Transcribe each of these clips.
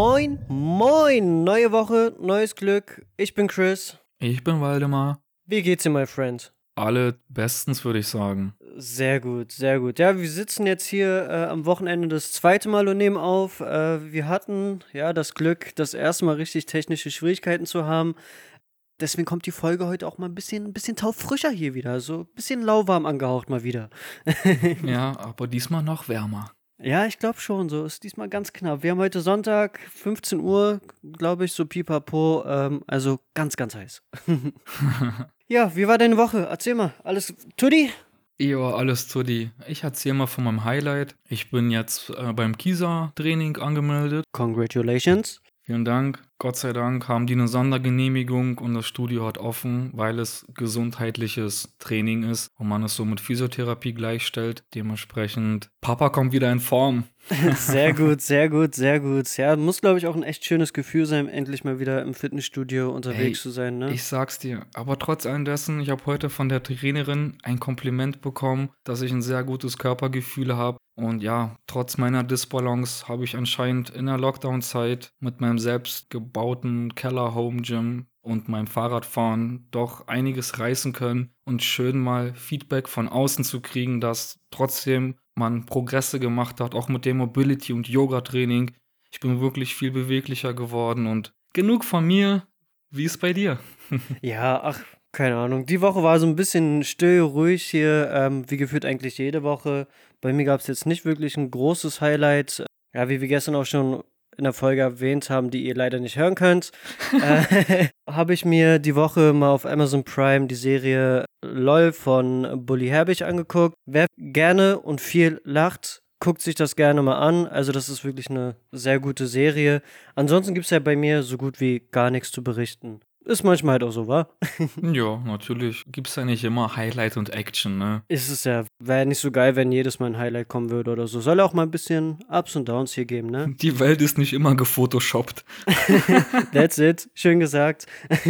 Moin, moin, neue Woche, neues Glück. Ich bin Chris. Ich bin Waldemar. Wie geht's dir, my friend? Alle bestens, würde ich sagen. Sehr gut, sehr gut. Ja, wir sitzen jetzt hier äh, am Wochenende das zweite Mal und nehmen auf. Äh, wir hatten ja das Glück, das erste Mal richtig technische Schwierigkeiten zu haben. Deswegen kommt die Folge heute auch mal ein bisschen, ein bisschen taufrischer hier wieder. So ein bisschen lauwarm angehaucht mal wieder. ja, aber diesmal noch wärmer. Ja, ich glaube schon. So ist diesmal ganz knapp. Wir haben heute Sonntag, 15 Uhr, glaube ich, so pipapo. Ähm, also ganz, ganz heiß. ja, wie war deine Woche? Erzähl mal. Alles Tutti? Ja, alles Tutti. Ich erzähl mal von meinem Highlight. Ich bin jetzt äh, beim Kisa-Training angemeldet. Congratulations. Vielen Dank. Gott sei Dank haben die eine Sondergenehmigung und das Studio hat offen, weil es gesundheitliches Training ist und man es so mit Physiotherapie gleichstellt. Dementsprechend, Papa kommt wieder in Form. sehr gut, sehr gut, sehr gut. Ja, muss, glaube ich, auch ein echt schönes Gefühl sein, endlich mal wieder im Fitnessstudio unterwegs hey, zu sein. Ne? Ich sag's dir. Aber trotz allem dessen, ich habe heute von der Trainerin ein Kompliment bekommen, dass ich ein sehr gutes Körpergefühl habe. Und ja, trotz meiner Disbalance habe ich anscheinend in der Lockdown-Zeit mit meinem selbst gebauten Keller-Home-Gym und meinem Fahrradfahren doch einiges reißen können und schön mal Feedback von außen zu kriegen, dass trotzdem man Progresse gemacht hat, auch mit dem Mobility- und Yoga-Training. Ich bin wirklich viel beweglicher geworden und genug von mir. Wie ist bei dir? ja, ach, keine Ahnung. Die Woche war so ein bisschen still, ruhig hier, ähm, wie gefühlt eigentlich jede Woche. Bei mir gab es jetzt nicht wirklich ein großes Highlight. Ja, wie wir gestern auch schon in der Folge erwähnt haben, die ihr leider nicht hören könnt, äh, habe ich mir die Woche mal auf Amazon Prime die Serie LOL von Bully Herbig angeguckt. Wer gerne und viel lacht, guckt sich das gerne mal an. Also das ist wirklich eine sehr gute Serie. Ansonsten gibt es ja bei mir so gut wie gar nichts zu berichten. Ist manchmal halt auch so, wa? ja, natürlich. Gibt es ja nicht immer Highlight und Action, ne? Ist es ja. Wäre nicht so geil, wenn jedes Mal ein Highlight kommen würde oder so. Soll auch mal ein bisschen Ups und Downs hier geben, ne? Die Welt ist nicht immer gefotoshoppt. That's it. Schön gesagt.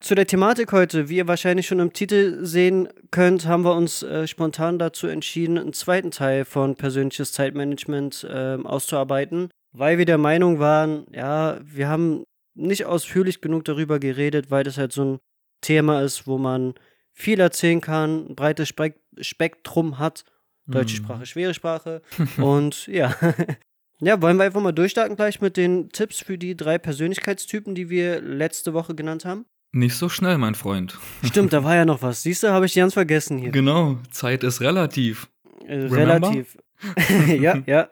Zu der Thematik heute, wie ihr wahrscheinlich schon im Titel sehen könnt, haben wir uns äh, spontan dazu entschieden, einen zweiten Teil von persönliches Zeitmanagement äh, auszuarbeiten, weil wir der Meinung waren, ja, wir haben nicht ausführlich genug darüber geredet, weil das halt so ein Thema ist, wo man viel erzählen kann, ein breites Spek Spektrum hat. Deutsche mhm. Sprache, schwere Sprache. Und ja. ja, wollen wir einfach mal durchstarten gleich mit den Tipps für die drei Persönlichkeitstypen, die wir letzte Woche genannt haben? Nicht so schnell, mein Freund. Stimmt, da war ja noch was. Siehst du, habe ich ganz vergessen hier. Genau, Zeit ist relativ. Äh, relativ. ja, ja.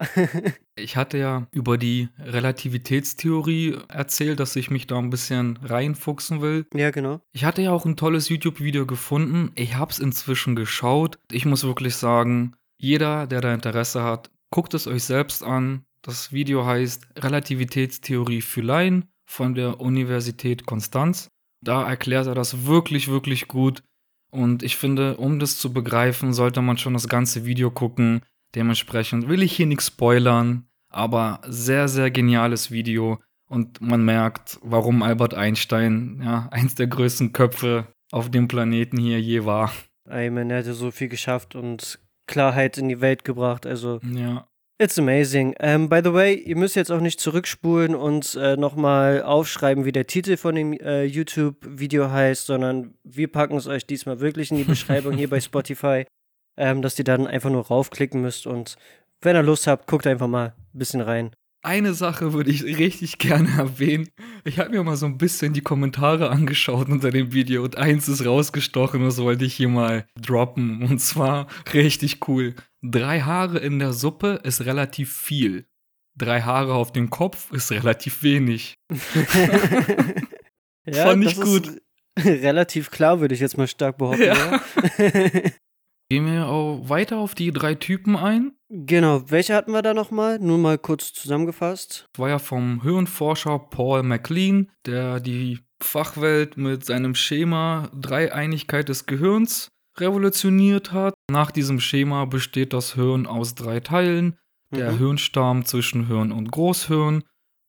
ich hatte ja über die Relativitätstheorie erzählt, dass ich mich da ein bisschen reinfuchsen will. Ja, genau. Ich hatte ja auch ein tolles YouTube-Video gefunden. Ich habe es inzwischen geschaut. Ich muss wirklich sagen, jeder, der da Interesse hat, guckt es euch selbst an. Das Video heißt Relativitätstheorie für Laien von der Universität Konstanz. Da erklärt er das wirklich, wirklich gut. Und ich finde, um das zu begreifen, sollte man schon das ganze Video gucken. Dementsprechend will ich hier nichts spoilern, aber sehr, sehr geniales Video. Und man merkt, warum Albert Einstein ja eins der größten Köpfe auf dem Planeten hier je war. Amen, er hatte so viel geschafft und Klarheit in die Welt gebracht. Also ja. It's amazing. Um, ähm, by the way, ihr müsst jetzt auch nicht zurückspulen und äh, nochmal aufschreiben, wie der Titel von dem äh, YouTube-Video heißt, sondern wir packen es euch diesmal wirklich in die Beschreibung hier bei Spotify, ähm, dass ihr dann einfach nur raufklicken müsst und wenn ihr Lust habt, guckt einfach mal ein bisschen rein. Eine Sache würde ich richtig gerne erwähnen. Ich habe mir mal so ein bisschen die Kommentare angeschaut unter dem Video und eins ist rausgestochen, das wollte ich hier mal droppen. Und zwar richtig cool. Drei Haare in der Suppe ist relativ viel. Drei Haare auf dem Kopf ist relativ wenig. ja, Fand ich gut. relativ klar, würde ich jetzt mal stark behaupten. Ja. Gehen wir auch weiter auf die drei Typen ein. Genau, welche hatten wir da nochmal? Nur mal kurz zusammengefasst. Das war ja vom Hirnforscher Paul MacLean, der die Fachwelt mit seinem Schema Dreieinigkeit des Gehirns revolutioniert hat. Nach diesem Schema besteht das Hirn aus drei Teilen. Der mhm. Hirnstamm zwischen Hirn und Großhirn.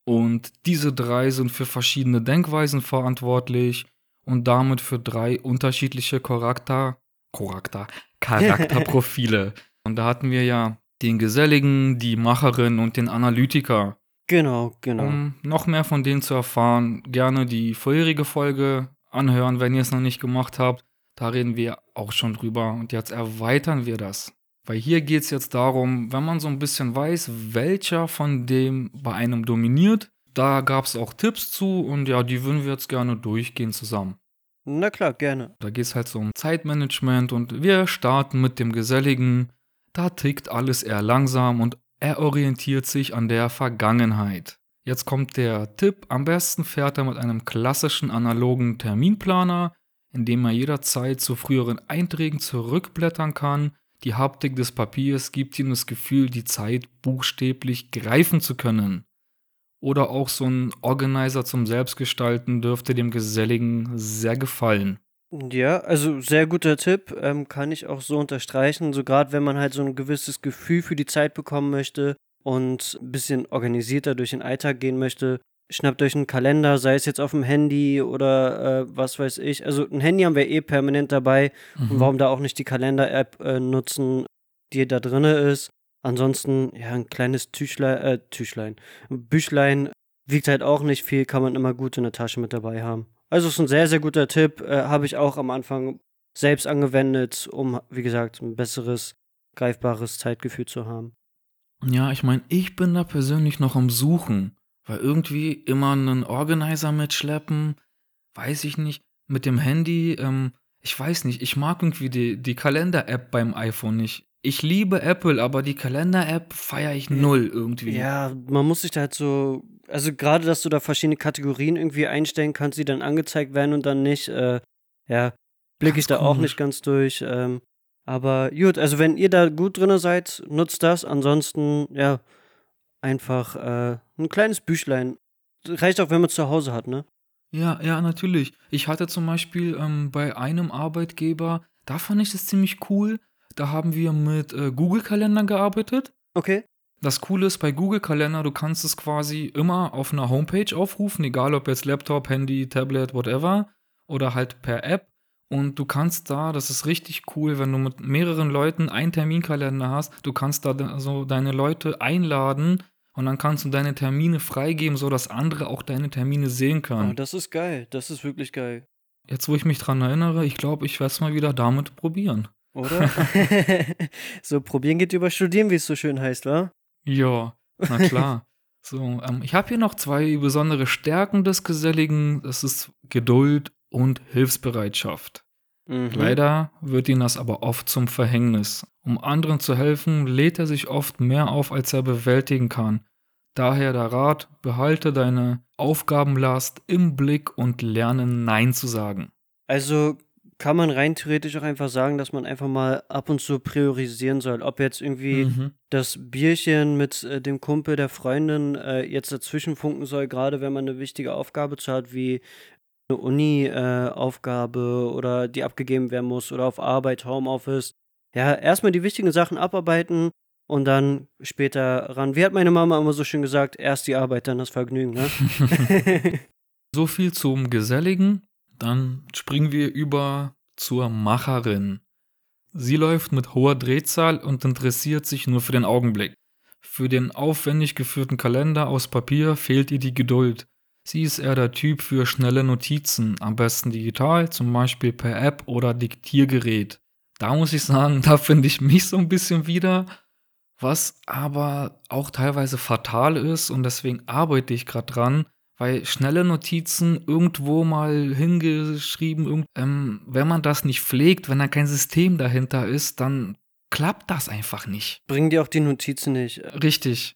Und diese drei sind für verschiedene Denkweisen verantwortlich und damit für drei unterschiedliche Charakter, Charakter, Charakterprofile. und da hatten wir ja den Geselligen, die Macherin und den Analytiker. Genau, genau. Um noch mehr von denen zu erfahren, gerne die vorherige Folge anhören, wenn ihr es noch nicht gemacht habt. Da reden wir auch schon drüber und jetzt erweitern wir das. Weil hier geht es jetzt darum, wenn man so ein bisschen weiß, welcher von dem bei einem dominiert, da gab es auch Tipps zu und ja, die würden wir jetzt gerne durchgehen zusammen. Na klar, gerne. Da geht es halt so um Zeitmanagement und wir starten mit dem Geselligen. Da tickt alles eher langsam und er orientiert sich an der Vergangenheit. Jetzt kommt der Tipp, am besten fährt er mit einem klassischen analogen Terminplaner, in dem er jederzeit zu früheren Einträgen zurückblättern kann. Die Haptik des Papiers gibt ihm das Gefühl, die Zeit buchstäblich greifen zu können. Oder auch so ein Organizer zum Selbstgestalten dürfte dem Geselligen sehr gefallen. Ja, also sehr guter Tipp, ähm, kann ich auch so unterstreichen. So gerade wenn man halt so ein gewisses Gefühl für die Zeit bekommen möchte und ein bisschen organisierter durch den Alltag gehen möchte, schnappt euch einen Kalender, sei es jetzt auf dem Handy oder äh, was weiß ich. Also ein Handy haben wir eh permanent dabei. Mhm. Und warum da auch nicht die Kalender-App äh, nutzen, die da drin ist. Ansonsten, ja, ein kleines Tüchlein, äh, Tüchlein, ein Büchlein wiegt halt auch nicht viel, kann man immer gut in der Tasche mit dabei haben. Also ist ein sehr, sehr guter Tipp, äh, habe ich auch am Anfang selbst angewendet, um, wie gesagt, ein besseres, greifbares Zeitgefühl zu haben. Ja, ich meine, ich bin da persönlich noch am Suchen, weil irgendwie immer einen Organizer mitschleppen, weiß ich nicht, mit dem Handy, ähm, ich weiß nicht, ich mag irgendwie die, die Kalender-App beim iPhone nicht. Ich liebe Apple, aber die Kalender-App feiere ich null irgendwie. Ja, man muss sich da halt so, also gerade, dass du da verschiedene Kategorien irgendwie einstellen kannst, die dann angezeigt werden und dann nicht, äh, ja, blicke ich da auch komisch. nicht ganz durch. Ähm, aber gut, also wenn ihr da gut drin seid, nutzt das. Ansonsten, ja, einfach äh, ein kleines Büchlein. Reicht auch, wenn man es zu Hause hat, ne? Ja, ja, natürlich. Ich hatte zum Beispiel ähm, bei einem Arbeitgeber, da fand ich das ziemlich cool. Da haben wir mit äh, Google-Kalendern gearbeitet. Okay. Das Coole ist bei Google Kalender, du kannst es quasi immer auf einer Homepage aufrufen, egal ob jetzt Laptop, Handy, Tablet, whatever, oder halt per App. Und du kannst da, das ist richtig cool, wenn du mit mehreren Leuten einen Terminkalender hast, du kannst da so deine Leute einladen und dann kannst du deine Termine freigeben, sodass andere auch deine Termine sehen Oh, können. das ist geil. Das ist wirklich geil. Jetzt, wo ich mich dran erinnere, ich glaube, ich werde es mal wieder damit probieren. Oder? so, probieren geht über studieren, wie es so schön heißt, wa? Ja, na klar. So, ähm, ich habe hier noch zwei besondere Stärken des Geselligen. Das ist Geduld und Hilfsbereitschaft. Mhm. Leider wird ihm das aber oft zum Verhängnis. Um anderen zu helfen, lädt er sich oft mehr auf, als er bewältigen kann. Daher der Rat, behalte deine Aufgabenlast im Blick und lerne Nein zu sagen. Also kann man rein theoretisch auch einfach sagen, dass man einfach mal ab und zu priorisieren soll. Ob jetzt irgendwie Mhm. das Bierchen mit äh, dem Kumpel der Freundin äh, jetzt dazwischen funken soll, gerade wenn man eine wichtige Aufgabe zu hat, wie eine Uni-Aufgabe oder die abgegeben werden muss oder auf Arbeit, Homeoffice. Ja, erstmal die wichtigen Sachen abarbeiten und dann später ran. Wie hat meine Mama immer so schön gesagt, erst die Arbeit, dann das Vergnügen, ne? So viel zum Geselligen. Dann springen wir über zur Macherin. Sie läuft mit hoher Drehzahl und interessiert sich nur für den Augenblick. Für den aufwendig geführten Kalender aus Papier fehlt ihr die Geduld. Sie ist eher der Typ für schnelle Notizen, am besten digital, zum Beispiel per App oder Diktiergerät. Da muss ich sagen, da finde ich mich so ein bisschen wieder, was aber auch teilweise fatal ist und deswegen arbeite ich gerade dran, weil schnelle Notizen irgendwo mal hingeschrieben, irgend- ähm, wenn man das nicht pflegt, wenn da kein System dahinter ist, dann klappt das einfach nicht. Bringen dir auch die Notizen nicht. Richtig.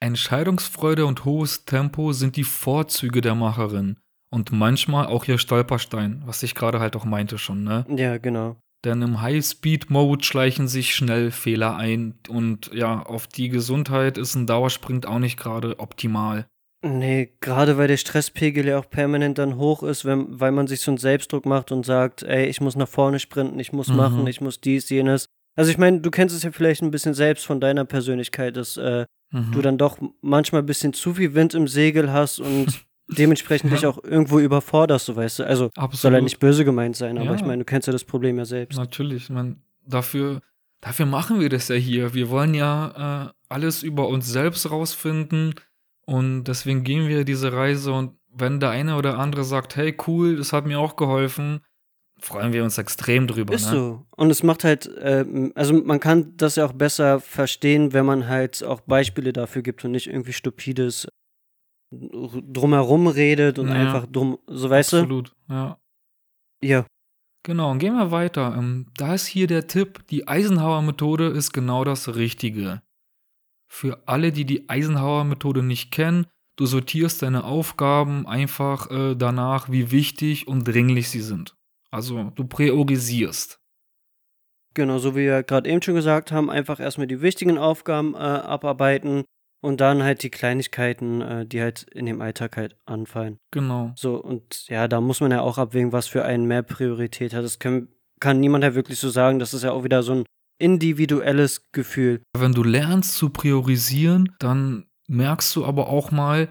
Entscheidungsfreude und hohes Tempo sind die Vorzüge der Macherin und manchmal auch ihr Stolperstein, was ich gerade halt auch meinte schon, ne? Ja, genau. Denn im High-Speed-Mode schleichen sich schnell Fehler ein und ja, auf die Gesundheit ist ein Dauersprint auch nicht gerade optimal. Nee, gerade weil der Stresspegel ja auch permanent dann hoch ist, wenn, weil man sich so einen Selbstdruck macht und sagt, ey, ich muss nach vorne sprinten, ich muss Mhm. machen, ich muss dies, jenes. Also ich meine, du kennst es ja vielleicht ein bisschen selbst von deiner Persönlichkeit, dass äh, Mhm. du dann doch manchmal ein bisschen zu viel Wind im Segel hast und dementsprechend dich auch irgendwo überforderst, so weißt du. Also Absolut. soll ja nicht böse gemeint sein, aber Ja. ich meine, du kennst ja das Problem ja selbst. Natürlich, man, dafür, dafür machen wir das ja hier. Wir wollen ja äh, alles über uns selbst rausfinden Und deswegen gehen wir diese Reise und wenn der eine oder andere sagt, hey cool, das hat mir auch geholfen, freuen wir uns extrem drüber. Ist ne? so. Und es macht halt, äh, also man kann das ja auch besser verstehen, wenn man halt auch Beispiele dafür gibt und nicht irgendwie stupides drumherum redet und Ja. einfach drum, so weißt Absolut, ja. du? Ja. Genau, und gehen wir weiter. Ähm, da ist hier der Tipp, die Eisenhower-Methode ist genau das Richtige. Für alle, die die Eisenhower-Methode nicht kennen, du sortierst deine Aufgaben einfach äh, danach, wie wichtig und dringlich sie sind. Also du priorisierst. Genau, so wie wir gerade eben schon gesagt haben, einfach erstmal die wichtigen Aufgaben äh, abarbeiten und dann halt die Kleinigkeiten, äh, die halt in dem Alltag halt anfallen. Genau. So, und ja, da muss man ja auch abwägen, was für einen mehr Priorität hat. Das können, kann niemand ja wirklich so sagen. Das ist ja auch wieder so ein individuelles Gefühl. Wenn du lernst zu priorisieren, dann merkst du aber auch mal,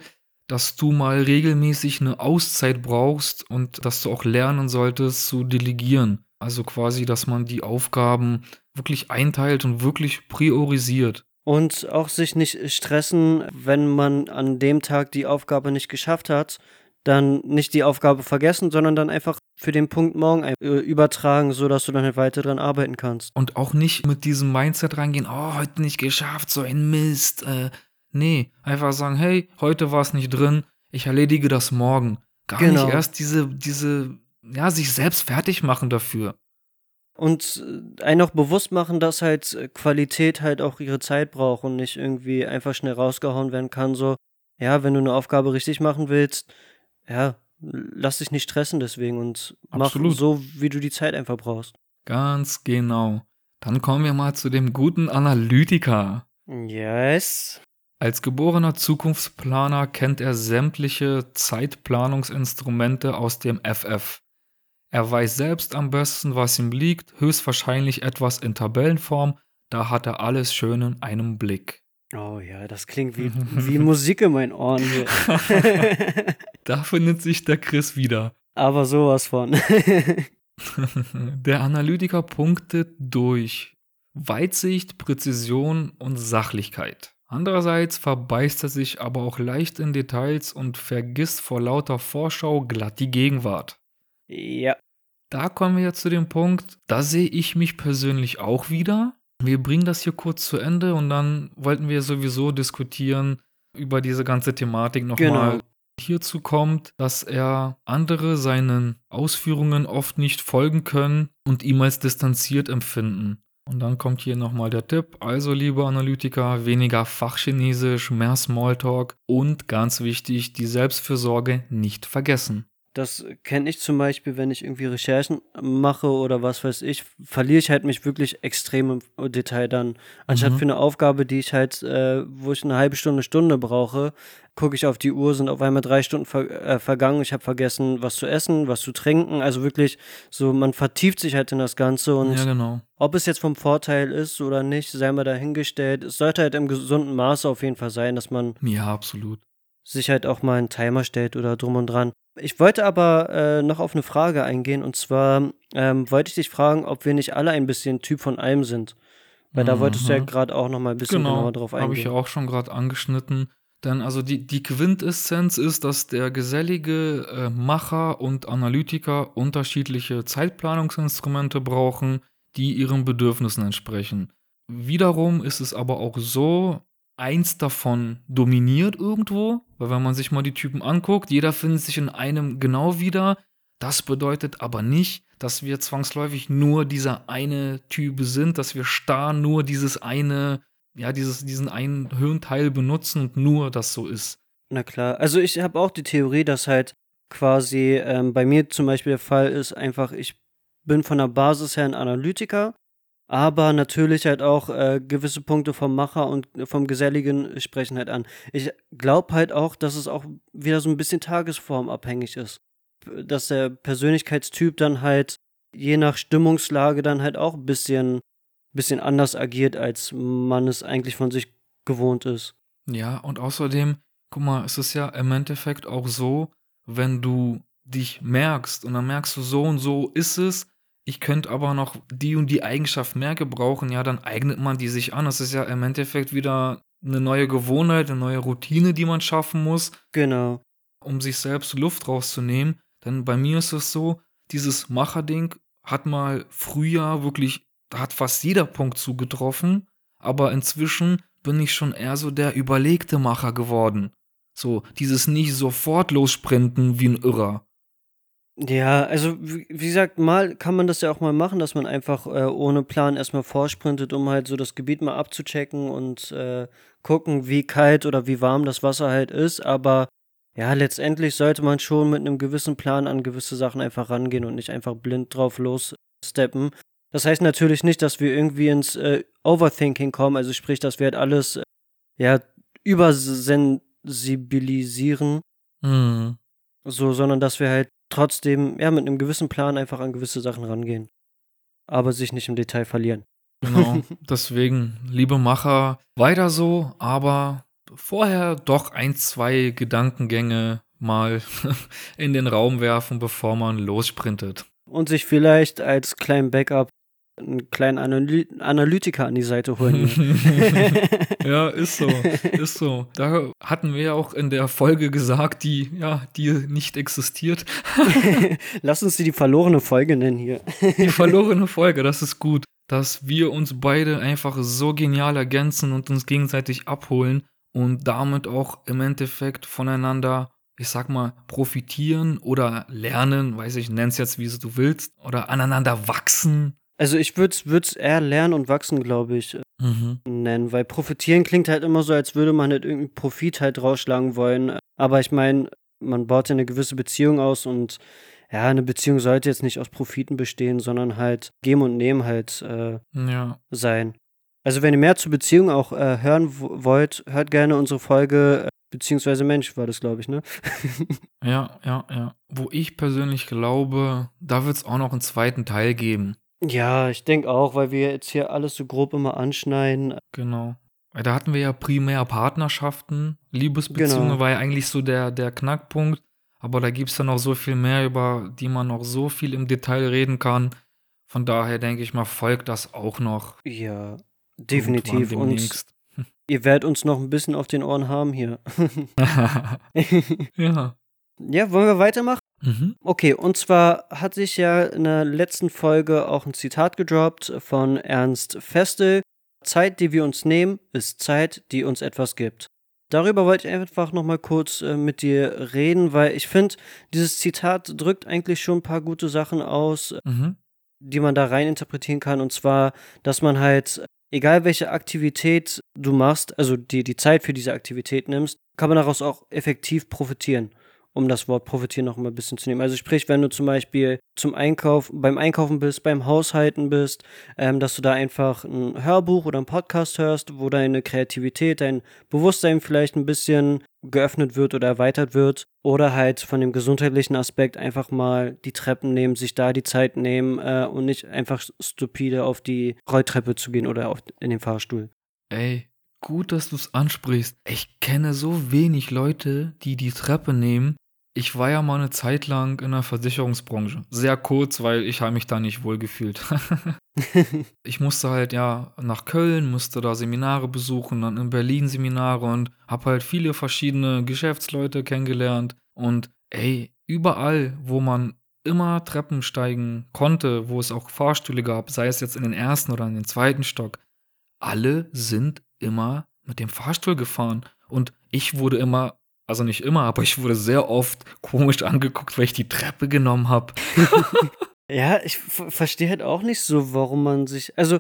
dass du mal regelmäßig eine Auszeit brauchst und dass du auch lernen solltest zu delegieren. Also quasi, dass man die Aufgaben wirklich einteilt und wirklich priorisiert. Und auch sich nicht stressen, wenn man an dem Tag die Aufgabe nicht geschafft hat, dann nicht die Aufgabe vergessen, sondern dann einfach für den Punkt morgen äh, übertragen, sodass du dann halt weiter dran arbeiten kannst. Und auch nicht mit diesem Mindset reingehen, oh, heute nicht geschafft, so ein Mist. Äh, nee, einfach sagen, hey, heute war es nicht drin, ich erledige das morgen. Gar Genau. nicht erst diese, diese, ja, sich selbst fertig machen dafür. Und äh, einen auch bewusst machen, dass halt äh, Qualität halt auch ihre Zeit braucht und nicht irgendwie einfach schnell rausgehauen werden kann. So, ja, wenn du eine Aufgabe richtig machen willst, ja, lass dich nicht stressen deswegen und Absolut. mach so, wie du die Zeit einfach brauchst. Ganz genau. Dann kommen wir mal zu dem guten Analytiker. Yes. Als geborener Zukunftsplaner kennt er sämtliche Zeitplanungsinstrumente aus dem FF. Er weiß selbst am besten, was ihm liegt, höchstwahrscheinlich etwas in Tabellenform, da hat er alles schön in einem Blick. Oh ja, das klingt wie, wie Musik in meinen Ohren hier. Da findet sich der Chris wieder. Aber sowas von. Der Analytiker punktet durch Weitsicht, Präzision und Sachlichkeit. Andererseits verbeißt er sich aber auch leicht in Details und vergisst vor lauter Vorschau glatt die Gegenwart. ja. Da kommen wir jetzt zu dem Punkt, da sehe ich mich persönlich auch wieder. Wir bringen das hier kurz zu Ende und dann wollten wir sowieso diskutieren über diese ganze Thematik nochmal. Genau. Hierzu kommt, dass er andere seinen Ausführungen oft nicht folgen können und ihm als distanziert empfinden. Und dann kommt hier nochmal der Tipp, also liebe Analytiker, weniger Fachchinesisch, mehr Smalltalk und ganz wichtig, die Selbstfürsorge nicht vergessen. Das kenne ich zum Beispiel, wenn ich irgendwie Recherchen mache oder was weiß ich, verliere ich halt mich wirklich extrem im Detail dann. Anstatt Mhm. für eine Aufgabe, die ich halt, äh, wo ich eine halbe Stunde, Stunde brauche, gucke ich auf die Uhr, sind auf einmal drei Stunden ver äh, vergangen. Ich habe vergessen, was zu essen, was zu trinken. Also wirklich so, man vertieft sich halt in das Ganze und ja, genau. ob es jetzt vom Vorteil ist oder nicht, sei mal dahingestellt. Es sollte halt im gesunden Maße auf jeden Fall sein, dass man Ja, absolut. sich halt auch mal einen Timer stellt oder drum und dran. Ich wollte aber äh, noch auf eine Frage eingehen und zwar ähm, wollte ich dich fragen, ob wir nicht alle ein bisschen Typ von allem sind. Weil da wolltest du ja Mhm. gerade auch noch mal ein bisschen genauer drauf Habe ich eingehen. ja auch schon gerade angeschnitten. Denn also die, die Quintessenz ist, dass der gesellige äh, Macher und Analytiker unterschiedliche Zeitplanungsinstrumente brauchen, die ihren Bedürfnissen entsprechen. Wiederum ist es aber auch so, eins davon dominiert irgendwo, weil wenn man sich mal die Typen anguckt, jeder findet sich in einem genau wieder. Das bedeutet aber nicht, dass wir zwangsläufig nur dieser eine Typ sind, dass wir starr nur dieses eine, ja, dieses, diesen einen Hirnteil benutzen und nur das so ist. Na klar. Also ich habe auch die Theorie, dass halt quasi ähm, bei mir zum Beispiel der Fall ist, einfach ich bin von der Basis her ein Analytiker, aber natürlich halt auch äh, gewisse Punkte vom Macher und vom Geselligen sprechen halt an. Ich glaube halt auch, dass es auch wieder so ein bisschen tagesformabhängig ist. Dass der Persönlichkeitstyp dann halt je nach Stimmungslage dann halt auch ein bisschen, bisschen anders agiert, als man es eigentlich von sich gewohnt ist. Ja, und außerdem, guck mal, es ist ja im Endeffekt auch so, wenn du dich merkst und dann merkst du, so und so ist es, ich könnte aber noch die und die Eigenschaft mehr gebrauchen, ja, dann eignet man die sich an. Es ist ja im Endeffekt wieder eine neue Gewohnheit, eine neue Routine, die man schaffen muss. Genau. Um sich selbst Luft rauszunehmen. Denn bei mir ist es so, dieses Macherding hat mal früher wirklich, da hat fast jeder Punkt zugetroffen. Aber inzwischen bin ich schon eher so der überlegte Macher geworden. So, dieses nicht sofort lossprinten wie ein Irrer. Ja, also wie wie gesagt, mal kann man das ja auch mal machen, dass man einfach äh, ohne Plan erstmal vorsprintet, um halt so das Gebiet mal abzuchecken und äh, gucken, wie kalt oder wie warm das Wasser halt ist. Aber ja, letztendlich sollte man schon mit einem gewissen Plan an gewisse Sachen einfach rangehen und nicht einfach blind drauf lossteppen. Das heißt natürlich nicht, dass wir irgendwie ins äh, Overthinking kommen, also sprich, dass wir halt alles äh, ja übersensibilisieren, Mhm. so, sondern dass wir halt trotzdem ja mit einem gewissen Plan einfach an gewisse Sachen rangehen, aber sich nicht im Detail verlieren. Genau. Deswegen, liebe Macher, weiter so, aber vorher doch ein, zwei Gedankengänge mal in den Raum werfen, bevor man lossprintet. Und sich vielleicht als kleinen Backup einen kleinen Analy Analytiker an die Seite holen. ja, ist so, ist so. Da hatten wir ja auch in der Folge gesagt, die ja, die nicht existiert. Lass uns die, die verlorene Folge nennen hier. die verlorene Folge, das ist gut, dass wir uns beide einfach so genial ergänzen und uns gegenseitig abholen und damit auch im Endeffekt voneinander ich sag mal, profitieren oder lernen, weiß ich, nenn's jetzt, wie du willst, oder aneinander wachsen. Also ich würde es eher lernen und wachsen, glaube ich, äh, Mhm. nennen, weil profitieren klingt halt immer so, als würde man halt irgendeinen Profit halt rausschlagen wollen. Aber ich meine, man baut ja eine gewisse Beziehung aus und ja, eine Beziehung sollte jetzt nicht aus Profiten bestehen, sondern halt geben und nehmen halt äh, Ja. sein. Also wenn ihr mehr zur Beziehung auch äh, hören wollt, hört gerne unsere Folge, äh, beziehungsweise Mensch war das, glaube ich, ne? Ja, ja, ja. Wo ich persönlich glaube, da wird's auch noch einen zweiten Teil geben. Ja, ich denke auch, weil wir jetzt hier alles so grob immer anschneiden. Genau. Weil Da hatten wir ja primär Partnerschaften. Liebesbeziehungen Genau. war ja eigentlich so der, der Knackpunkt. Aber da gibt's dann noch so viel mehr, über die man noch so viel im Detail reden kann. Von daher denke ich mal, folgt das auch noch. Ja, definitiv. Und ihr werdet uns noch ein bisschen auf den Ohren haben hier. ja. ja, wollen wir weitermachen? Mhm. Okay, und zwar hat sich ja in der letzten Folge auch ein Zitat gedroppt von Ernst Festel. Zeit, die wir uns nehmen, ist Zeit, die uns etwas gibt. Darüber wollte ich einfach nochmal kurz äh, mit dir reden, weil ich finde, dieses Zitat drückt eigentlich schon ein paar gute Sachen aus, Mhm. die man da rein interpretieren kann. Und zwar, dass man halt, egal welche Aktivität du machst, also dir die Zeit für diese Aktivität nimmst, kann man daraus auch effektiv profitieren. Um das Wort profitieren noch mal ein bisschen zu nehmen. Also sprich, wenn du zum Beispiel zum Einkauf, beim Einkaufen bist, beim Haushalten bist, ähm, dass du da einfach ein Hörbuch oder einen Podcast hörst, wo deine Kreativität, dein Bewusstsein vielleicht ein bisschen geöffnet wird oder erweitert wird. Oder halt von dem gesundheitlichen Aspekt einfach mal die Treppen nehmen, sich da die Zeit nehmen äh, und nicht einfach stupide auf die Rolltreppe zu gehen oder auf, in den Fahrstuhl. Ey, gut, dass du es ansprichst. Ich kenne so wenig Leute, die die Treppe nehmen. Ich war ja mal eine Zeit lang in der Versicherungsbranche. Sehr kurz, weil ich habe mich da nicht wohl gefühlt. ich musste halt ja nach Köln, musste da Seminare besuchen, dann in Berlin Seminare und habe halt viele verschiedene Geschäftsleute kennengelernt. Und ey, überall, wo man immer Treppen steigen konnte, wo es auch Fahrstühle gab, sei es jetzt in den ersten oder in den zweiten Stock, alle sind immer mit dem Fahrstuhl gefahren. Und ich wurde immer, also nicht immer, aber ich wurde sehr oft komisch angeguckt, weil ich die Treppe genommen habe. Ja, ich verstehe halt auch nicht so, warum man sich. Also,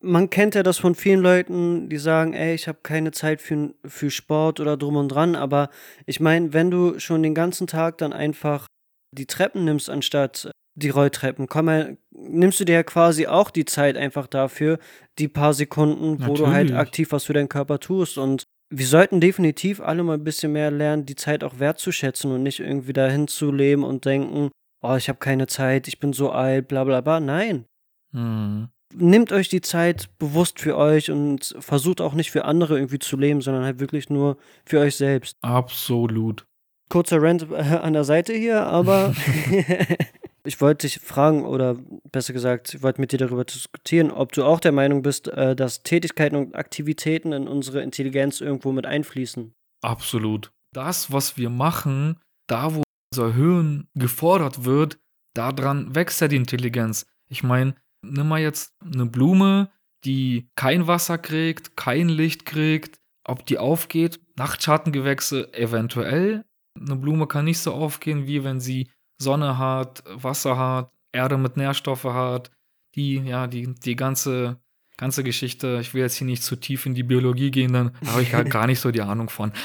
man kennt ja das von vielen Leuten, die sagen, ey, ich habe keine Zeit für, für Sport oder drum und dran. Aber ich meine, wenn du schon den ganzen Tag dann einfach die Treppen nimmst, anstatt die Rolltreppen, komm mal, nimmst du dir ja quasi auch die Zeit einfach dafür, die paar Sekunden, wo du halt Natürlich. aktiv was für deinen Körper tust. Und wir sollten definitiv alle mal ein bisschen mehr lernen, die Zeit auch wertzuschätzen und nicht irgendwie dahin zu leben und denken, oh, ich habe keine Zeit, ich bin so alt, bla bla bla. Nein. Hm. Nehmt euch die Zeit bewusst für euch und versucht auch nicht für andere irgendwie zu leben, sondern halt wirklich nur für euch selbst. Absolut. Kurzer Rant äh, an der Seite hier, aber Ich wollte dich fragen, oder besser gesagt, ich wollte mit dir darüber diskutieren, ob du auch der Meinung bist, äh, dass Tätigkeiten und Aktivitäten in unsere Intelligenz irgendwo mit einfließen. Absolut. Das, was wir machen, da wo unser Hirn gefordert wird, daran wächst ja die Intelligenz. Ich meine, nimm mal jetzt eine Blume, die kein Wasser kriegt, kein Licht kriegt, ob die aufgeht. Nachtschattengewächse eventuell. Eine Blume kann nicht so aufgehen, wie wenn sie Sonne hat, Wasser hat, Erde mit Nährstoffe hat. Die, ja, die, die ganze, ganze Geschichte, ich will jetzt hier nicht zu tief in die Biologie gehen, dann habe ich halt gar nicht so die Ahnung von.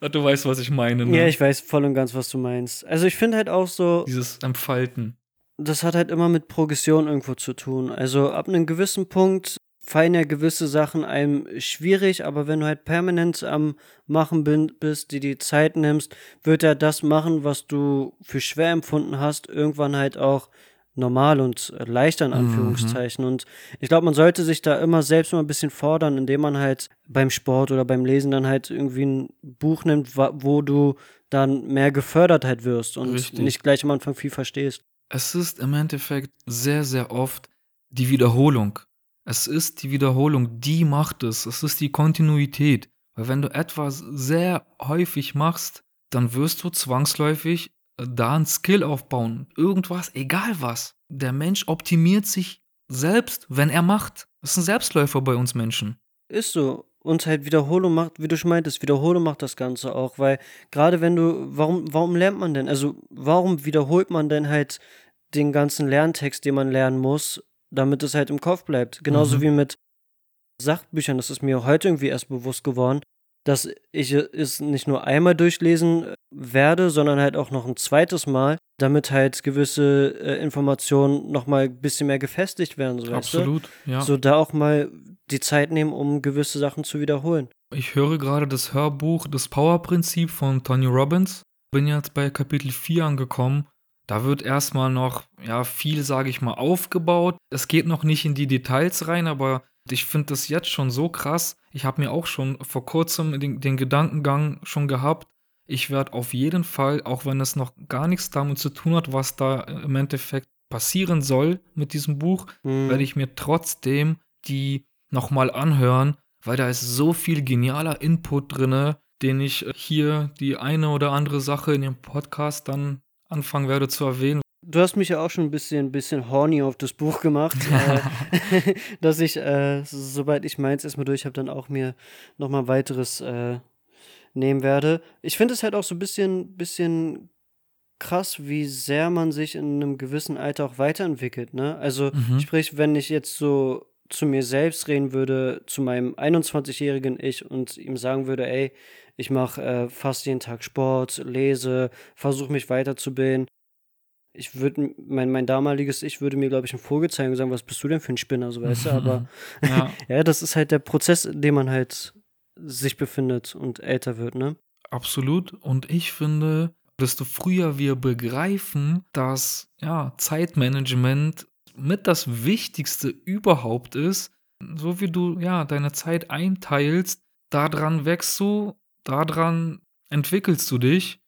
du weißt, was ich meine. Ne? Ja, ich weiß voll und ganz, was du meinst. Also ich finde halt auch so. Dieses Entfalten. Das hat halt immer mit Progression irgendwo zu tun. Also ab einem gewissen Punkt fallen ja gewisse Sachen einem schwierig, aber wenn du halt permanent am Machen bist, die die Zeit nimmst, wird er das machen, was du für schwer empfunden hast, irgendwann halt auch normal und leichter in mhm. Anführungszeichen. Mhm. Und ich glaube, man sollte sich da immer selbst mal ein bisschen fordern, indem man halt beim Sport oder beim Lesen dann halt irgendwie ein Buch nimmt, wo du dann mehr gefördert halt wirst und Richtig. nicht gleich am Anfang viel verstehst. Es ist im Endeffekt sehr, sehr oft die Wiederholung. Es ist die Wiederholung, die macht es. Es ist die Kontinuität. Weil wenn du etwas sehr häufig machst, dann wirst du zwangsläufig da ein Skill aufbauen. Irgendwas, egal was. Der Mensch optimiert sich selbst, wenn er macht. Das ist ein Selbstläufer bei uns Menschen. Ist so. Und halt Wiederholung macht, wie du schon meintest, Wiederholung macht das Ganze auch, weil gerade wenn du, warum, warum lernt man denn? Also, warum wiederholt man denn halt den ganzen Lerntext, den man lernen muss, damit es halt im Kopf bleibt? Genauso mhm. wie mit Sachbüchern, das ist mir heute irgendwie erst bewusst geworden dass ich es nicht nur einmal durchlesen äh, werde, sondern halt auch noch ein zweites Mal, damit halt gewisse äh, Informationen nochmal ein bisschen mehr gefestigt werden. So, Absolut, weißt du? ja. So da auch mal die Zeit nehmen, um gewisse Sachen zu wiederholen. Ich höre gerade das Hörbuch Das Power-Prinzip von Tony Robbins. Bin jetzt bei Kapitel 4 angekommen. Da wird erstmal noch, ja, viel, sage ich mal, aufgebaut. Es geht noch nicht in die Details rein, aber ich finde das jetzt schon so krass. Ich habe mir auch schon vor kurzem den, den Gedankengang schon gehabt. Ich werde auf jeden Fall, auch wenn es noch gar nichts damit zu tun hat, was da im Endeffekt passieren soll mit diesem Buch, mhm. werde ich mir trotzdem die nochmal anhören, weil da ist so viel genialer Input drin, den ich hier die eine oder andere Sache in dem Podcast dann anfangen werde zu erwähnen, Du hast mich ja auch schon ein bisschen, ein bisschen horny auf das Buch gemacht, äh, dass ich, äh, sobald ich meins erstmal durch habe, dann auch mir nochmal weiteres äh, nehmen werde. Ich finde es halt auch so ein bisschen, bisschen krass, wie sehr man sich in einem gewissen Alter auch weiterentwickelt. Ne? Also, mhm. sprich, wenn ich jetzt so zu mir selbst reden würde, zu meinem 21-jährigen Ich und ihm sagen würde, ey, ich mache äh, fast jeden Tag Sport, lese, versuche mich weiterzubilden, ich würde, mein, mein damaliges Ich würde mir, glaube ich, einen Vogel zeigen und sagen, was bist du denn für ein Spinner, so weißt du, aber ja. ja, das ist halt der Prozess, in dem man halt sich befindet und älter wird, ne? Absolut. Und ich finde, desto früher wir begreifen, dass ja, Zeitmanagement mit das Wichtigste überhaupt ist, so wie du ja deine Zeit einteilst, daran wächst du, daran entwickelst du dich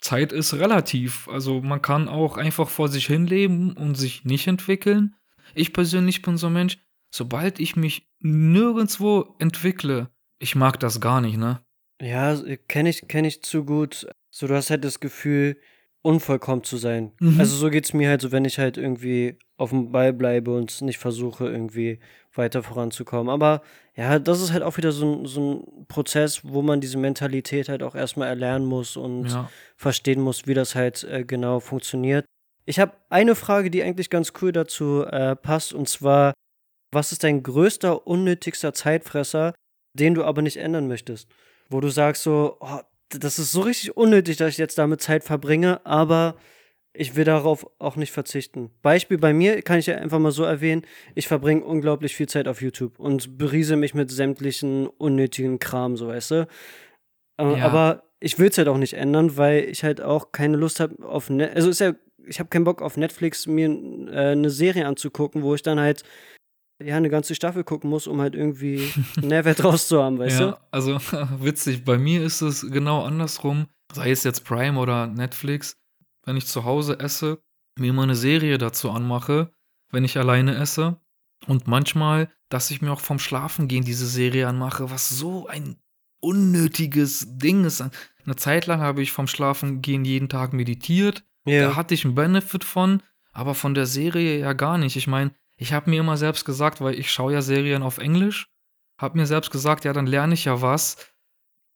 Zeit ist relativ. Also man kann auch einfach vor sich hinleben und sich nicht entwickeln. Ich persönlich bin so ein Mensch, sobald ich mich nirgendwo entwickle, ich mag das gar nicht, ne? Ja, kenne ich, kenn ich zu gut. So, du hast halt das Gefühl, unvollkommen zu sein. Mhm. Also so geht es mir halt so, wenn ich halt irgendwie auf dem Ball bleibe und nicht versuche, irgendwie weiter voranzukommen. Aber ja, das ist halt auch wieder so ein, so ein Prozess, wo man diese Mentalität halt auch erstmal erlernen muss und ja. verstehen muss, wie das halt äh, genau funktioniert. Ich habe eine Frage, die eigentlich ganz cool dazu äh, passt, und zwar, was ist dein größter, unnötigster Zeitfresser, den du aber nicht ändern möchtest? Wo du sagst so, oh, das ist so richtig unnötig, dass ich jetzt damit Zeit verbringe, aber ich will darauf auch nicht verzichten. Beispiel bei mir kann ich ja einfach mal so erwähnen, ich verbringe unglaublich viel Zeit auf YouTube und beriese mich mit sämtlichen unnötigen Kram, so weißt du. Äh, ja. Aber ich will es halt auch nicht ändern, weil ich halt auch keine Lust habe auf Net also ist ja ich habe keinen Bock auf Netflix mir äh, eine Serie anzugucken, wo ich dann halt ja, eine ganze Staffel gucken muss, um halt irgendwie Nährwert rauszuhaben, weißt ja, du? Also witzig, bei mir ist es genau andersrum, sei es jetzt Prime oder Netflix wenn ich zu Hause esse, mir immer eine Serie dazu anmache, wenn ich alleine esse. Und manchmal, dass ich mir auch vom Schlafengehen diese Serie anmache, was so ein unnötiges Ding ist. Eine Zeit lang habe ich vom Schlafengehen jeden Tag meditiert. Ja. Da hatte ich einen Benefit von, aber von der Serie ja gar nicht. Ich meine, ich habe mir immer selbst gesagt, weil ich schaue ja Serien auf Englisch, habe mir selbst gesagt, ja, dann lerne ich ja was.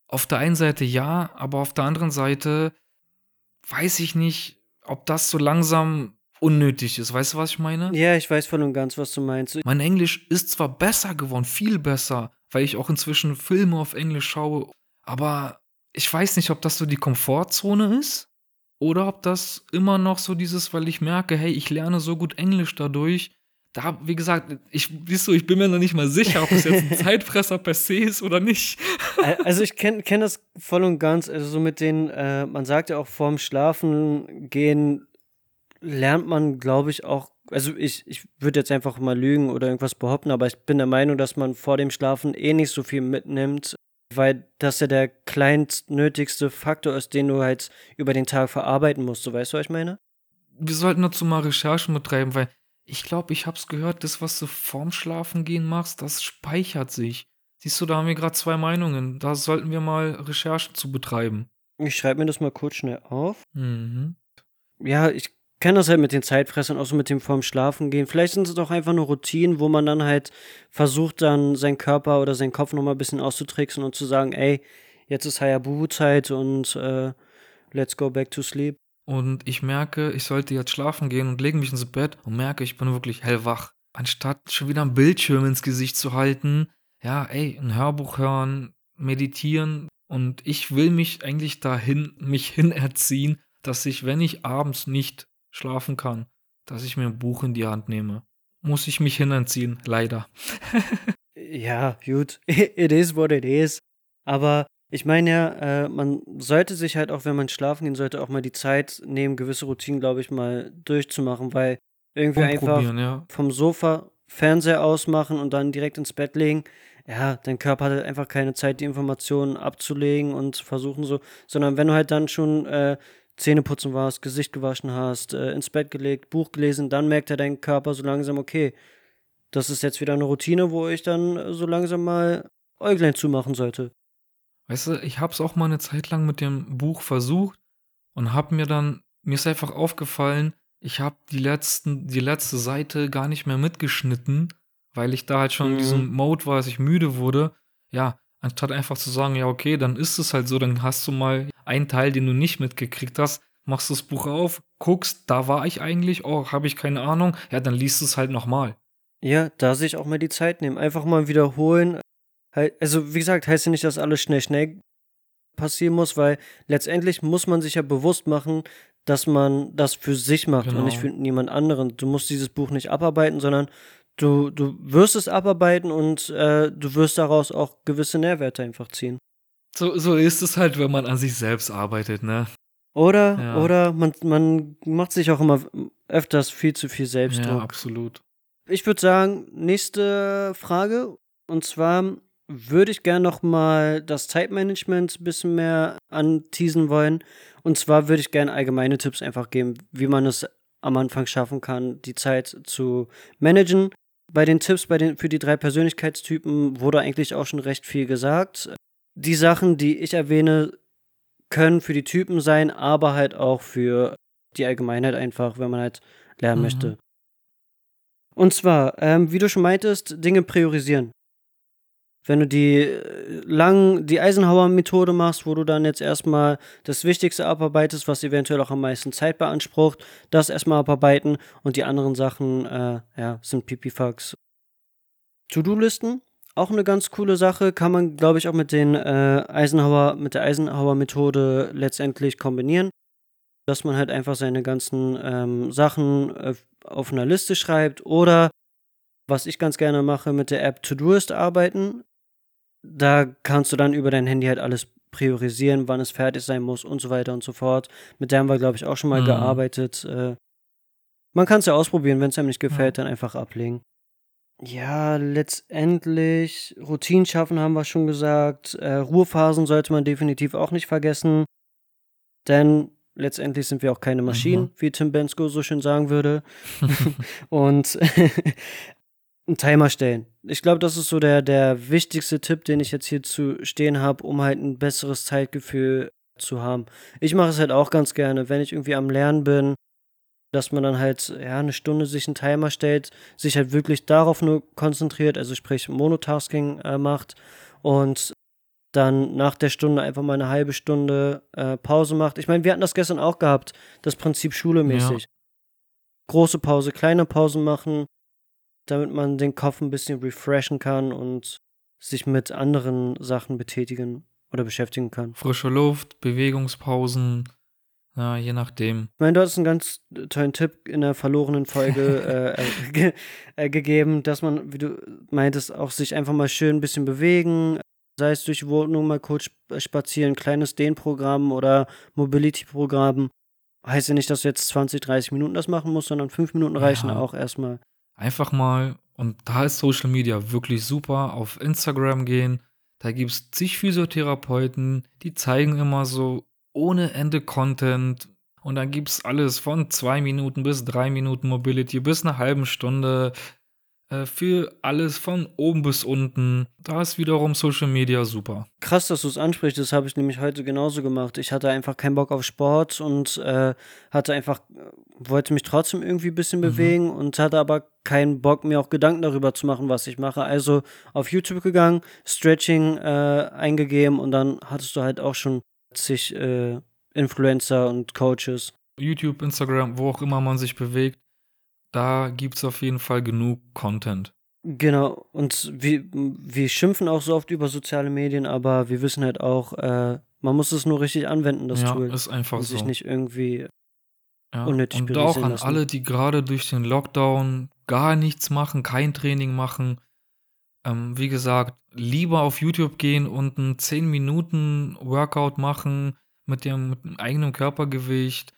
Auf der einen Seite ja, aber auf der anderen Seite weiß ich nicht, ob das so langsam unnötig ist. Weißt du, was ich meine? Ja, ich weiß voll und ganz, was du meinst. Mein Englisch ist zwar besser geworden, viel besser, weil ich auch inzwischen Filme auf Englisch schaue, aber ich weiß nicht, ob das so die Komfortzone ist oder ob das immer noch so dieses, weil ich merke, hey, ich lerne so gut Englisch dadurch. Da, wie gesagt, ich, siehst du, ich bin mir noch nicht mal sicher, ob es jetzt ein Zeitfresser per se ist oder nicht. Also ich kenne kenn das voll und ganz. Also so mit den, äh, man sagt ja auch vorm Schlafen gehen lernt man, glaube ich, auch, also ich, ich würde jetzt einfach mal lügen oder irgendwas behaupten, aber ich bin der Meinung, dass man vor dem Schlafen eh nicht so viel mitnimmt, weil das ja der kleinstnötigste Faktor ist, den du halt über den Tag verarbeiten musst. So weißt du, was ich meine? Wir sollten dazu mal Recherchen betreiben, weil ich glaube, ich habe es gehört, das, was du vorm Schlafen gehen machst, das speichert sich. Siehst du, da haben wir gerade zwei Meinungen. Da sollten wir mal Recherchen zu betreiben. Ich schreibe mir das mal kurz schnell auf. Mhm. Ja, ich kenne das halt mit den Zeitfressern, auch so mit dem vorm Schlafen gehen. Vielleicht sind es doch einfach nur Routinen, wo man dann halt versucht, dann seinen Körper oder seinen Kopf nochmal ein bisschen auszutricksen und zu sagen, ey, jetzt ist Hayabubu-Zeit und äh, let's go back to sleep. Und ich merke, ich sollte jetzt schlafen gehen und lege mich ins Bett und merke, ich bin wirklich hellwach. Anstatt schon wieder ein Bildschirm ins Gesicht zu halten, ja, ey, ein Hörbuch hören, meditieren. Und ich will mich eigentlich dahin, mich hinerziehen, dass ich, wenn ich abends nicht schlafen kann, dass ich mir ein Buch in die Hand nehme. Muss ich mich hinanziehen, leider. ja, gut. It is what it is. Aber ich meine ja, äh, man sollte sich halt auch, wenn man schlafen gehen sollte, auch mal die Zeit nehmen, gewisse Routinen, glaube ich, mal durchzumachen, weil irgendwie einfach ja. vom Sofa Fernseher ausmachen und dann direkt ins Bett legen. Ja, dein Körper hat halt einfach keine Zeit, die Informationen abzulegen und zu versuchen so, sondern wenn du halt dann schon äh, Zähne putzen warst, Gesicht gewaschen hast, äh, ins Bett gelegt, Buch gelesen, dann merkt er dein Körper so langsam, okay, das ist jetzt wieder eine Routine, wo ich dann äh, so langsam mal Äuglein zumachen sollte. Weißt du, ich habe es auch mal eine Zeit lang mit dem Buch versucht und habe mir dann, mir ist einfach aufgefallen, ich habe die letzten, die letzte Seite gar nicht mehr mitgeschnitten, weil ich da halt schon mhm. in diesem mhm. Mode war, dass ich müde wurde. Ja, anstatt einfach zu sagen, ja, okay, dann ist es halt so, dann hast du mal einen Teil, den du nicht mitgekriegt hast, machst das Buch auf, guckst, da war ich eigentlich, oh, habe ich keine Ahnung, ja, dann liest es halt nochmal. Ja, da sich auch mal die Zeit nehmen, einfach mal wiederholen. Also, wie gesagt, heißt ja nicht, dass alles schnell, schnell passieren muss, weil letztendlich muss man sich ja bewusst machen, dass man das für sich macht genau. und nicht genau. für niemand anderen. Du musst dieses Buch nicht abarbeiten, sondern du, du wirst es abarbeiten und äh, du wirst daraus auch gewisse Nährwerte einfach ziehen. So, so ist es halt, wenn man an sich selbst arbeitet, ne? Oder, ja. oder man, man macht sich auch immer öfters viel zu viel Selbstdruck. Ja, absolut. Ich würde sagen, nächste Frage. Und zwar würde ich gerne noch mal das Zeitmanagement ein bisschen mehr anteasen wollen. Und zwar würde ich gerne allgemeine Tipps einfach geben, wie man es am Anfang schaffen kann, die Zeit zu managen. Bei den Tipps bei den, für die drei Persönlichkeitstypen wurde eigentlich auch schon recht viel gesagt. Die Sachen, die ich erwähne, können für die Typen sein, aber halt auch für die Allgemeinheit einfach, wenn man halt lernen mhm. möchte. Und zwar, ähm, wie du schon meintest, Dinge priorisieren. Wenn du die äh, lang, die Eisenhower-Methode machst, wo du dann jetzt erstmal das Wichtigste abarbeitest, was eventuell auch am meisten Zeit beansprucht, das erstmal abarbeiten und die anderen Sachen, äh, ja, sind Pipifax. To-Do-Listen, auch eine ganz coole Sache, kann man, glaube ich, auch mit den äh, Eisenhower, mit der Eisenhower-Methode letztendlich kombinieren. Dass man halt einfach seine ganzen ähm, Sachen äh, auf einer Liste schreibt oder was ich ganz gerne mache, mit der App Todoist arbeiten. Da kannst du dann über dein Handy halt alles priorisieren, wann es fertig sein muss und so weiter und so fort. Mit der haben wir, glaube ich, auch schon mal mhm. gearbeitet. Äh, man kann es ja ausprobieren, wenn es einem nicht gefällt, ja. dann einfach ablegen. Ja, letztendlich Routinen schaffen, haben wir schon gesagt. Äh, Ruhephasen sollte man definitiv auch nicht vergessen. Denn letztendlich sind wir auch keine Maschinen, Mhm. wie Tim Bensko so schön sagen würde. Und einen Timer stellen. Ich glaube, das ist so der, der wichtigste Tipp, den ich jetzt hier zu stehen habe, um halt ein besseres Zeitgefühl zu haben. Ich mache es halt auch ganz gerne, wenn ich irgendwie am Lernen bin, dass man dann halt ja eine Stunde sich einen Timer stellt, sich halt wirklich darauf nur konzentriert, also sprich Monotasking äh, macht und dann nach der Stunde einfach mal eine halbe Stunde äh, Pause macht. Ich meine, wir hatten das gestern auch gehabt, das Prinzip Schule mäßig. Große Pause, kleine Pausen machen, damit man den Kopf ein bisschen refreshen kann und sich mit anderen Sachen betätigen oder beschäftigen kann. Frische Luft, Bewegungspausen, ja, je nachdem. Ich meine, du hast einen ganz tollen Tipp in der verlorenen Folge äh, äh, ge äh, gegeben, dass man, wie du meintest, auch sich einfach mal schön ein bisschen bewegen, sei es durch die Wohnung mal kurz sp- spazieren, kleines Dehnprogramm oder Mobility-Programm. Heißt ja nicht, dass du jetzt 20, 30 Minuten das machen musst, sondern 5 Minuten reichen Ja. auch erstmal. Einfach mal, und da ist Social Media wirklich super, auf Instagram gehen. Da gibt es zig Physiotherapeuten, die zeigen immer so ohne Ende Content. Und dann gibt es alles von zwei Minuten bis drei Minuten Mobility bis eine halbe Stunde. äh, Für alles von oben bis unten. Da ist wiederum Social Media super. Krass, dass du es ansprichst, das habe ich nämlich heute genauso gemacht. Ich hatte einfach keinen Bock auf Sport und äh, hatte einfach, wollte mich trotzdem irgendwie ein bisschen Mhm. bewegen und hatte aber keinen Bock, mir auch Gedanken darüber zu machen, was ich mache. Also auf YouTube gegangen, Stretching äh, eingegeben und dann hattest du halt auch schon zig äh, Influencer und Coaches. YouTube, Instagram, wo auch immer man sich bewegt, da gibt es auf jeden Fall genug Content. Genau, und wir, wir schimpfen auch so oft über soziale Medien, aber wir wissen halt auch, äh, man muss es nur richtig anwenden, das ja, Tool. ist einfach Und so. sich nicht irgendwie Ja, unnötig und auch an lassen. alle, die gerade durch den Lockdown gar nichts machen, kein Training machen. Ähm, wie gesagt, lieber auf YouTube gehen und einen 10 Minuten Workout machen mit dem, mit dem eigenen Körpergewicht.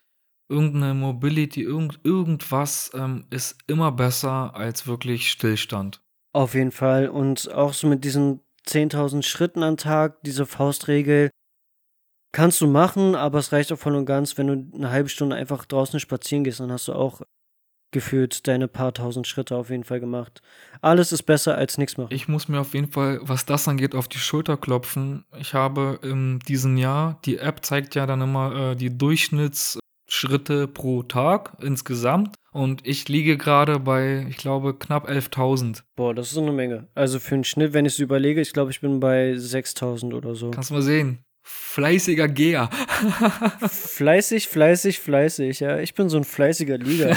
Irgendeine Mobility, irgend, irgendwas ähm, ist immer besser als wirklich Stillstand. Auf jeden Fall. Und auch so mit diesen 10.000 Schritten am Tag, diese Faustregel, kannst du machen, aber es reicht auch voll und ganz, wenn du eine halbe Stunde einfach draußen spazieren gehst, dann hast du auch gefühlt deine paar tausend Schritte auf jeden Fall gemacht. Alles ist besser als nichts machen. Ich muss mir auf jeden Fall, was das angeht, auf die Schulter klopfen. Ich habe in diesem Jahr, die App zeigt ja dann immer äh, die Durchschnittsschritte pro Tag insgesamt. Und ich liege gerade bei, ich glaube, knapp 11.000. Boah, das ist so eine Menge. Also für einen Schnitt, wenn ich es überlege, ich glaube, ich bin bei 6.000 oder so. Kannst mal sehen. Fleißiger Geher. Fleißig, fleißig, fleißig. Ja, ich bin so ein fleißiger Liga.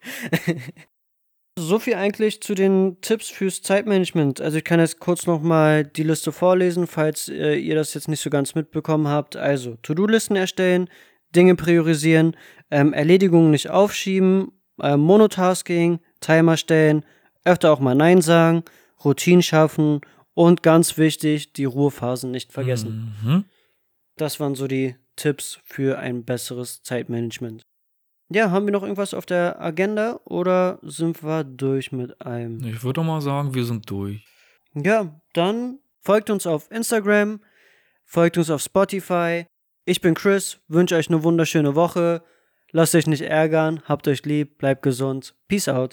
So viel eigentlich zu den Tipps fürs Zeitmanagement. Also ich kann jetzt kurz nochmal die Liste vorlesen, falls äh, ihr das jetzt nicht so ganz mitbekommen habt. Also To-Do-Listen erstellen, Dinge priorisieren, ähm, Erledigungen nicht aufschieben, äh, Monotasking, Timer stellen, öfter auch mal Nein sagen, Routinen schaffen und ganz wichtig, die Ruhephasen nicht vergessen. Mhm. Das waren so die Tipps für ein besseres Zeitmanagement. Ja, haben wir noch irgendwas auf der Agenda oder sind wir durch mit einem? Ich würde mal sagen, wir sind durch. Ja, dann folgt uns auf Instagram, folgt uns auf Spotify. Ich bin Chris, wünsche euch eine wunderschöne Woche. Lasst euch nicht ärgern, habt euch lieb, bleibt gesund. Peace out.